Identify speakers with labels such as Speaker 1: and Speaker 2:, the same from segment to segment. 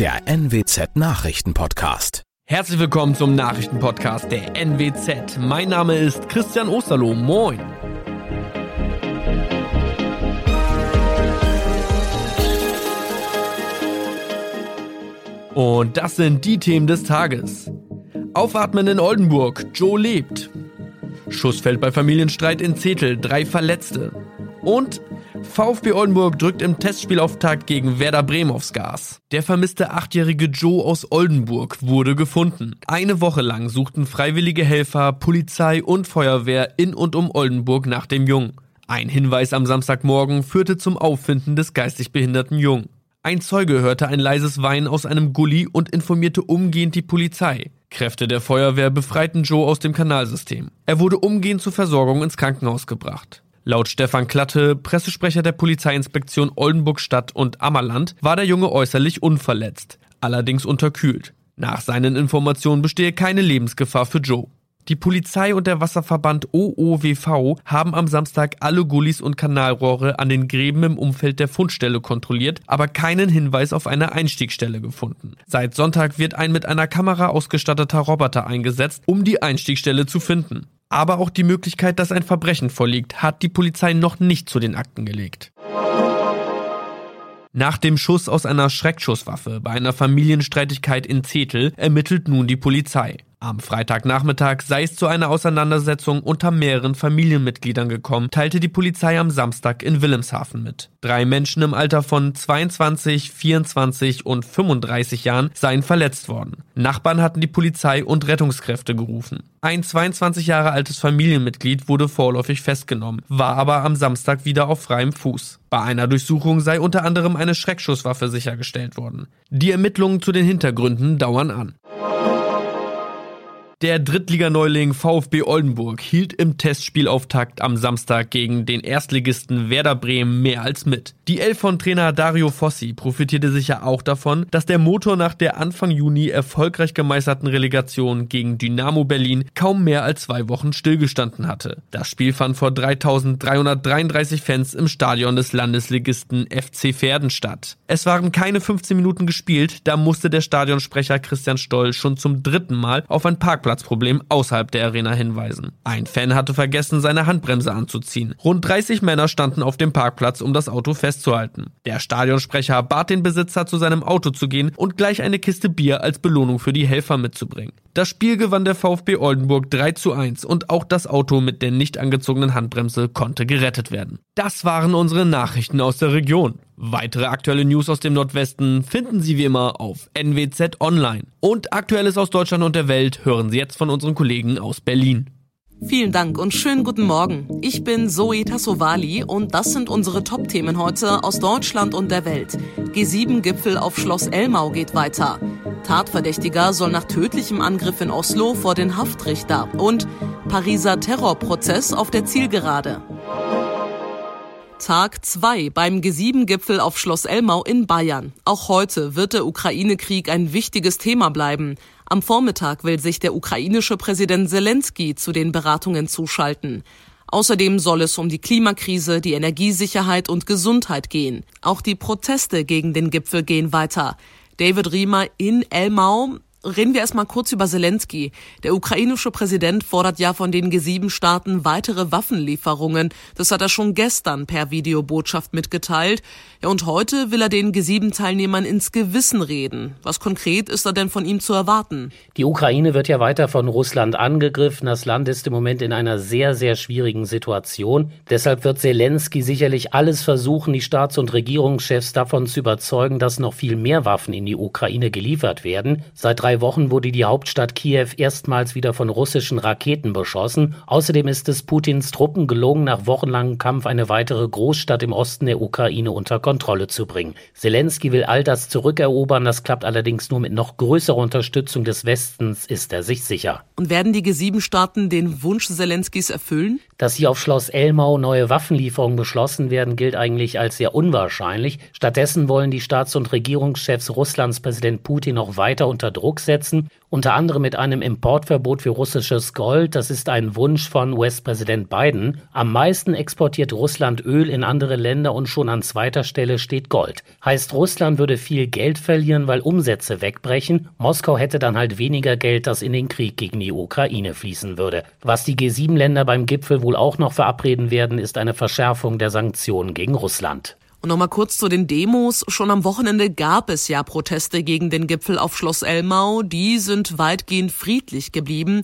Speaker 1: der NWZ Nachrichtenpodcast.
Speaker 2: Herzlich willkommen zum Nachrichtenpodcast der NWZ. Mein Name ist Christian Osterloh. Moin. Und das sind die Themen des Tages. Aufatmen in Oldenburg. Joe lebt. Schuss fällt bei Familienstreit in Zetel. Drei Verletzte. Und VfB Oldenburg drückt im Testspielauftakt gegen Werder Bremen aufs Gas. Der vermisste achtjährige Joe aus Oldenburg wurde gefunden. Eine Woche lang suchten freiwillige Helfer, Polizei und Feuerwehr in und um Oldenburg nach dem Jungen. Ein Hinweis am Samstagmorgen führte zum Auffinden des geistig behinderten Jungen. Ein Zeuge hörte ein leises Weinen aus einem Gully und informierte umgehend die Polizei. Kräfte der Feuerwehr befreiten Joe aus dem Kanalsystem. Er wurde umgehend zur Versorgung ins Krankenhaus gebracht. Laut Stefan Klatte, Pressesprecher der Polizeiinspektion Oldenburg Stadt und Ammerland, war der Junge äußerlich unverletzt, allerdings unterkühlt. Nach seinen Informationen bestehe keine Lebensgefahr für Joe. Die Polizei und der Wasserverband OOWV haben am Samstag alle Gullis und Kanalrohre an den Gräben im Umfeld der Fundstelle kontrolliert, aber keinen Hinweis auf eine Einstiegsstelle gefunden. Seit Sonntag wird ein mit einer Kamera ausgestatteter Roboter eingesetzt, um die Einstiegsstelle zu finden aber auch die Möglichkeit, dass ein Verbrechen vorliegt, hat die Polizei noch nicht zu den Akten gelegt. Nach dem Schuss aus einer Schreckschusswaffe bei einer Familienstreitigkeit in Zetel ermittelt nun die Polizei. Am Freitagnachmittag sei es zu einer Auseinandersetzung unter mehreren Familienmitgliedern gekommen, teilte die Polizei am Samstag in Wilhelmshaven mit. Drei Menschen im Alter von 22, 24 und 35 Jahren seien verletzt worden. Nachbarn hatten die Polizei und Rettungskräfte gerufen. Ein 22 Jahre altes Familienmitglied wurde vorläufig festgenommen, war aber am Samstag wieder auf freiem Fuß. Bei einer Durchsuchung sei unter anderem eine Schreckschusswaffe sichergestellt worden. Die Ermittlungen zu den Hintergründen dauern an. Der Drittliganeuling VfB Oldenburg hielt im Testspielauftakt am Samstag gegen den Erstligisten Werder Bremen mehr als mit. Die Elf von Trainer Dario Fossi profitierte sicher auch davon, dass der Motor nach der Anfang Juni erfolgreich gemeisterten Relegation gegen Dynamo Berlin kaum mehr als zwei Wochen stillgestanden hatte. Das Spiel fand vor 3333 Fans im Stadion des Landesligisten FC Verden statt. Es waren keine 15 Minuten gespielt, da musste der Stadionsprecher Christian Stoll schon zum dritten Mal auf ein Parkplatz Parkplatzproblem außerhalb der Arena hinweisen. Ein Fan hatte vergessen, seine Handbremse anzuziehen. Rund 30 Männer standen auf dem Parkplatz, um das Auto festzuhalten. Der Stadionsprecher bat den Besitzer, zu seinem Auto zu gehen und gleich eine Kiste Bier als Belohnung für die Helfer mitzubringen. Das Spiel gewann der VfB Oldenburg 3 zu 1 und auch das Auto mit der nicht angezogenen Handbremse konnte gerettet werden. Das waren unsere Nachrichten aus der Region. Weitere aktuelle News aus dem Nordwesten finden Sie wie immer auf NWZ Online. Und Aktuelles aus Deutschland und der Welt hören Sie jetzt von unseren Kollegen aus Berlin.
Speaker 3: Vielen Dank und schönen guten Morgen. Ich bin Zoe Tassovali und das sind unsere Top-Themen heute aus Deutschland und der Welt. G7-Gipfel auf Schloss Elmau geht weiter. Tatverdächtiger soll nach tödlichem Angriff in Oslo vor den Haftrichter. Und Pariser Terrorprozess auf der Zielgerade. Tag 2 beim G7-Gipfel auf Schloss Elmau in Bayern. Auch heute wird der Ukraine-Krieg ein wichtiges Thema bleiben. Am Vormittag will sich der ukrainische Präsident Zelensky zu den Beratungen zuschalten. Außerdem soll es um die Klimakrise, die Energiesicherheit und Gesundheit gehen. Auch die Proteste gegen den Gipfel gehen weiter. David Riemer in Elmau. Reden wir erstmal kurz über Zelensky. Der ukrainische Präsident fordert ja von den G7-Staaten weitere Waffenlieferungen. Das hat er schon gestern per Videobotschaft mitgeteilt. Ja, und heute will er den G7-Teilnehmern ins Gewissen reden. Was konkret ist da denn von ihm zu erwarten?
Speaker 4: Die Ukraine wird ja weiter von Russland angegriffen. Das Land ist im Moment in einer sehr, sehr schwierigen Situation. Deshalb wird Zelensky sicherlich alles versuchen, die Staats- und Regierungschefs davon zu überzeugen, dass noch viel mehr Waffen in die Ukraine geliefert werden. Seit drei Wochen wurde die Hauptstadt Kiew erstmals wieder von russischen Raketen beschossen. Außerdem ist es Putins Truppen gelungen, nach wochenlangem Kampf eine weitere Großstadt im Osten der Ukraine unter Kontrolle zu bringen. Zelensky will all das zurückerobern, das klappt allerdings nur mit noch größerer Unterstützung des Westens, ist er sich sicher.
Speaker 3: Und werden die G7-Staaten den Wunsch Zelenskys erfüllen?
Speaker 4: Dass hier auf Schloss Elmau neue Waffenlieferungen beschlossen werden, gilt eigentlich als sehr unwahrscheinlich. Stattdessen wollen die Staats- und Regierungschefs Russlands Präsident Putin noch weiter unter Druck setzen unter anderem mit einem Importverbot für russisches Gold. Das ist ein Wunsch von US-Präsident Biden. Am meisten exportiert Russland Öl in andere Länder und schon an zweiter Stelle steht Gold. Heißt, Russland würde viel Geld verlieren, weil Umsätze wegbrechen. Moskau hätte dann halt weniger Geld, das in den Krieg gegen die Ukraine fließen würde. Was die G7-Länder beim Gipfel wohl auch noch verabreden werden, ist eine Verschärfung der Sanktionen gegen Russland.
Speaker 3: Und nochmal kurz zu den Demos. Schon am Wochenende gab es ja Proteste gegen den Gipfel auf Schloss Elmau. Die sind weitgehend friedlich geblieben.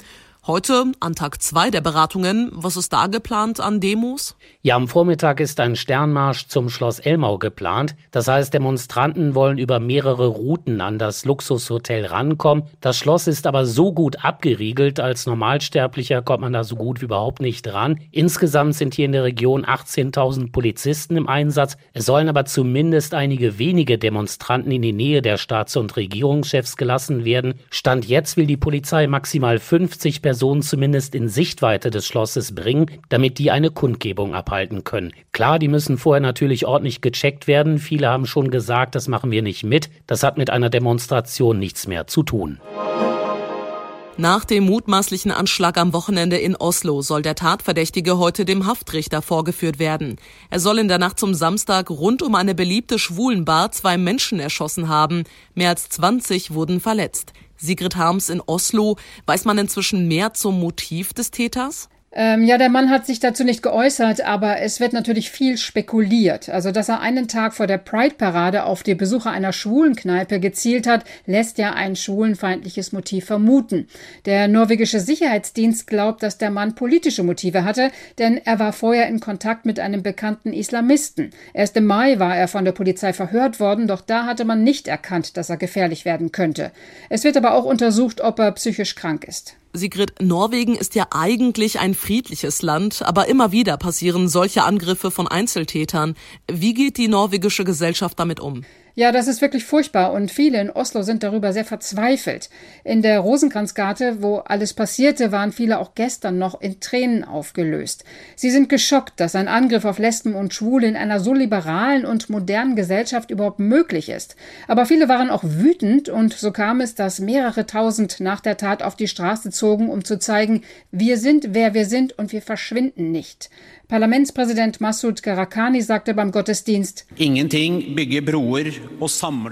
Speaker 3: Heute, an Tag zwei der Beratungen, was ist da geplant an Demos?
Speaker 4: Ja, am Vormittag ist ein Sternmarsch zum Schloss Elmau geplant. Das heißt, Demonstranten wollen über mehrere Routen an das Luxushotel rankommen. Das Schloss ist aber so gut abgeriegelt, als Normalsterblicher kommt man da so gut wie überhaupt nicht ran. Insgesamt sind hier in der Region 18.000 Polizisten im Einsatz. Es sollen aber zumindest einige wenige Demonstranten in die Nähe der Staats- und Regierungschefs gelassen werden. Stand jetzt will die Polizei maximal 50 Personen Personen zumindest in Sichtweite des Schlosses bringen, damit die eine Kundgebung abhalten können. Klar, die müssen vorher natürlich ordentlich gecheckt werden. Viele haben schon gesagt, das machen wir nicht mit. Das hat mit einer Demonstration nichts mehr zu tun.
Speaker 3: Nach dem mutmaßlichen Anschlag am Wochenende in Oslo soll der Tatverdächtige heute dem Haftrichter vorgeführt werden. Er soll in der Nacht zum Samstag rund um eine beliebte Schwulenbar zwei Menschen erschossen haben. Mehr als 20 wurden verletzt. Sigrid Harms in Oslo. Weiß man inzwischen mehr zum Motiv des Täters?
Speaker 5: Ähm, ja, der Mann hat sich dazu nicht geäußert, aber es wird natürlich viel spekuliert. Also, dass er einen Tag vor der Pride-Parade auf die Besucher einer Schwulenkneipe gezielt hat, lässt ja ein schwulenfeindliches Motiv vermuten. Der norwegische Sicherheitsdienst glaubt, dass der Mann politische Motive hatte, denn er war vorher in Kontakt mit einem bekannten Islamisten. Erst im Mai war er von der Polizei verhört worden, doch da hatte man nicht erkannt, dass er gefährlich werden könnte. Es wird aber auch untersucht, ob er psychisch krank ist.
Speaker 3: Sigrid, Norwegen ist ja eigentlich ein friedliches Land, aber immer wieder passieren solche Angriffe von Einzeltätern. Wie geht die norwegische Gesellschaft damit um?
Speaker 5: Ja, das ist wirklich furchtbar und viele in Oslo sind darüber sehr verzweifelt. In der Rosenkranzgarte, wo alles passierte, waren viele auch gestern noch in Tränen aufgelöst. Sie sind geschockt, dass ein Angriff auf Lesben und Schwule in einer so liberalen und modernen Gesellschaft überhaupt möglich ist. Aber viele waren auch wütend und so kam es, dass mehrere tausend nach der Tat auf die Straße zogen, um zu zeigen, wir sind, wer wir sind und wir verschwinden nicht. Parlamentspräsident Massoud Garakani sagte beim Gottesdienst,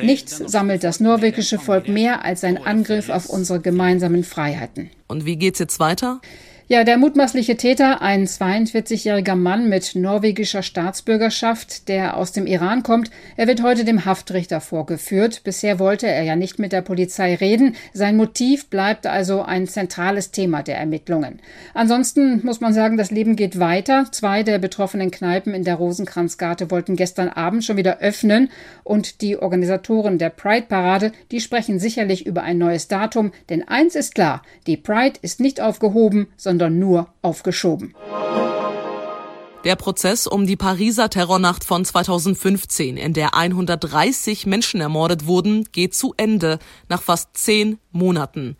Speaker 5: Nichts sammelt das norwegische Volk mehr als ein Angriff auf unsere gemeinsamen Freiheiten.
Speaker 3: Und wie geht's jetzt weiter?
Speaker 5: Ja, der mutmaßliche Täter, ein 42-jähriger Mann mit norwegischer Staatsbürgerschaft, der aus dem Iran kommt, er wird heute dem Haftrichter vorgeführt. Bisher wollte er ja nicht mit der Polizei reden. Sein Motiv bleibt also ein zentrales Thema der Ermittlungen. Ansonsten muss man sagen, das Leben geht weiter. Zwei der betroffenen Kneipen in der Rosenkranzgarte wollten gestern Abend schon wieder öffnen und die Organisatoren der Pride-Parade, die sprechen sicherlich über ein neues Datum, denn eins ist klar, die Pride ist nicht aufgehoben, sondern sondern nur aufgeschoben.
Speaker 3: Der Prozess um die Pariser Terrornacht von 2015, in der 130 Menschen ermordet wurden, geht zu Ende nach fast zehn Monaten.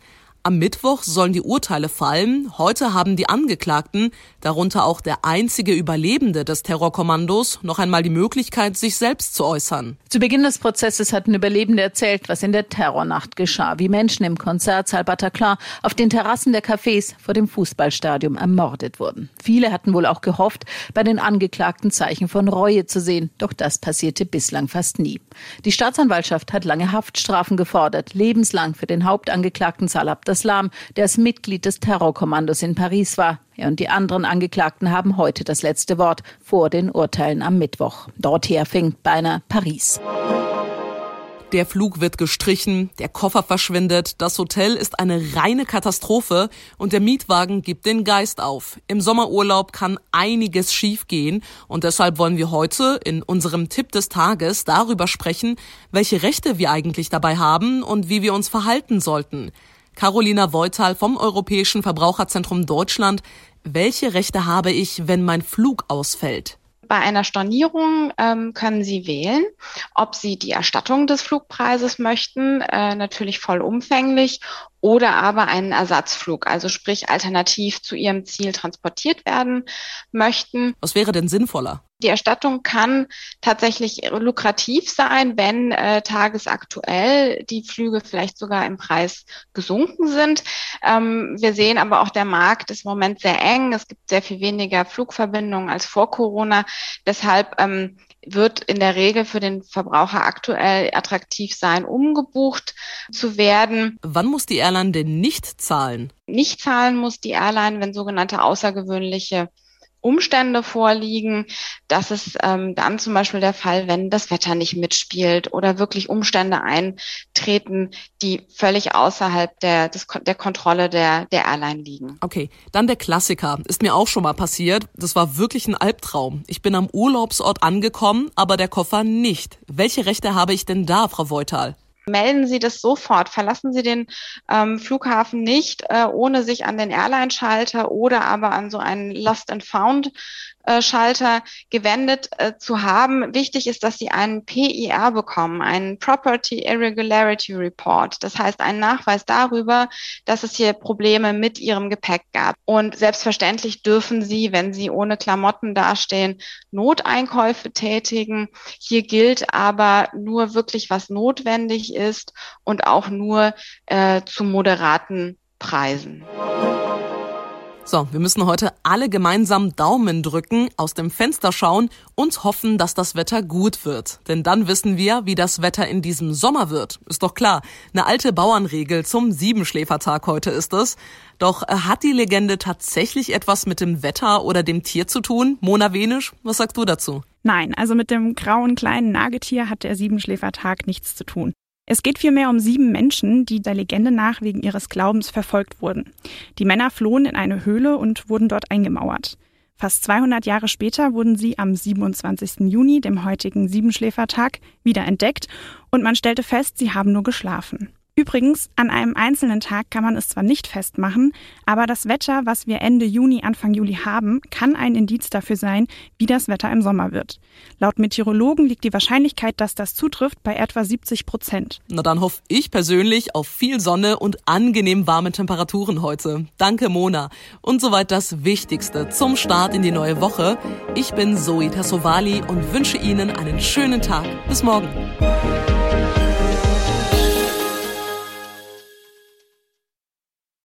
Speaker 3: Am Mittwoch sollen die Urteile fallen. Heute haben die Angeklagten, darunter auch der einzige Überlebende des Terrorkommandos, noch einmal die Möglichkeit, sich selbst zu äußern.
Speaker 6: Zu Beginn des Prozesses hatten Überlebende erzählt, was in der Terrornacht geschah, wie Menschen im Konzertsaal Bataclan auf den Terrassen der Cafés vor dem Fußballstadion ermordet wurden. Viele hatten wohl auch gehofft, bei den Angeklagten Zeichen von Reue zu sehen, doch das passierte bislang fast nie. Die Staatsanwaltschaft hat lange Haftstrafen gefordert, lebenslang für den Hauptangeklagten Salah Abdel Islam, der als Mitglied des Terrorkommandos in Paris war. Er und die anderen Angeklagten haben heute das letzte Wort vor den Urteilen am Mittwoch. Dorther fängt beinahe Paris.
Speaker 3: Der Flug wird gestrichen, der Koffer verschwindet, das Hotel ist eine reine Katastrophe und der Mietwagen gibt den Geist auf. Im Sommerurlaub kann einiges schiefgehen und deshalb wollen wir heute in unserem Tipp des Tages darüber sprechen, welche Rechte wir eigentlich dabei haben und wie wir uns verhalten sollten. Carolina Voital vom Europäischen Verbraucherzentrum Deutschland. Welche Rechte habe ich, wenn mein Flug ausfällt?
Speaker 7: Bei einer Stornierung ähm, können Sie wählen, ob Sie die Erstattung des Flugpreises möchten, äh, natürlich vollumfänglich, oder aber einen Ersatzflug, also sprich alternativ zu Ihrem Ziel transportiert werden möchten.
Speaker 3: Was wäre denn sinnvoller?
Speaker 7: Die Erstattung kann tatsächlich lukrativ sein, wenn äh, tagesaktuell die Flüge vielleicht sogar im Preis gesunken sind. Ähm, wir sehen aber auch, der Markt ist im Moment sehr eng. Es gibt sehr viel weniger Flugverbindungen als vor Corona. Deshalb ähm, wird in der Regel für den Verbraucher aktuell attraktiv sein, umgebucht zu werden.
Speaker 3: Wann muss die Airline denn nicht zahlen?
Speaker 7: Nicht zahlen muss die Airline, wenn sogenannte außergewöhnliche Umstände vorliegen. Das ist ähm, dann zum Beispiel der Fall, wenn das Wetter nicht mitspielt oder wirklich Umstände eintreten, die völlig außerhalb der, des, der Kontrolle der, der Airline liegen.
Speaker 3: Okay, dann der Klassiker. Ist mir auch schon mal passiert. Das war wirklich ein Albtraum. Ich bin am Urlaubsort angekommen, aber der Koffer nicht. Welche Rechte habe ich denn da, Frau Voital?
Speaker 7: Melden Sie das sofort. Verlassen Sie den ähm, Flughafen nicht, äh, ohne sich an den Airline-Schalter oder aber an so einen Lost and Found Schalter gewendet äh, zu haben. Wichtig ist, dass Sie einen PIR bekommen, einen Property Irregularity Report. Das heißt, einen Nachweis darüber, dass es hier Probleme mit Ihrem Gepäck gab. Und selbstverständlich dürfen Sie, wenn Sie ohne Klamotten dastehen, Noteinkäufe tätigen. Hier gilt aber nur wirklich, was notwendig ist und auch nur äh, zu moderaten Preisen.
Speaker 3: So, wir müssen heute alle gemeinsam Daumen drücken, aus dem Fenster schauen und hoffen, dass das Wetter gut wird. Denn dann wissen wir, wie das Wetter in diesem Sommer wird. Ist doch klar. Eine alte Bauernregel zum Siebenschläfertag heute ist es. Doch äh, hat die Legende tatsächlich etwas mit dem Wetter oder dem Tier zu tun? Mona Wenisch, was sagst du dazu?
Speaker 8: Nein, also mit dem grauen kleinen Nagetier hat der Siebenschläfertag nichts zu tun. Es geht vielmehr um sieben Menschen, die der Legende nach wegen ihres Glaubens verfolgt wurden. Die Männer flohen in eine Höhle und wurden dort eingemauert. Fast 200 Jahre später wurden sie am 27. Juni, dem heutigen Siebenschläfertag, wieder entdeckt und man stellte fest, sie haben nur geschlafen. Übrigens, an einem einzelnen Tag kann man es zwar nicht festmachen, aber das Wetter, was wir Ende Juni, Anfang Juli haben, kann ein Indiz dafür sein, wie das Wetter im Sommer wird. Laut Meteorologen liegt die Wahrscheinlichkeit, dass das zutrifft, bei etwa 70 Prozent.
Speaker 3: Na dann hoffe ich persönlich auf viel Sonne und angenehm warme Temperaturen heute. Danke, Mona. Und soweit das Wichtigste zum Start in die neue Woche. Ich bin Zoe Tassovali und wünsche Ihnen einen schönen Tag. Bis morgen.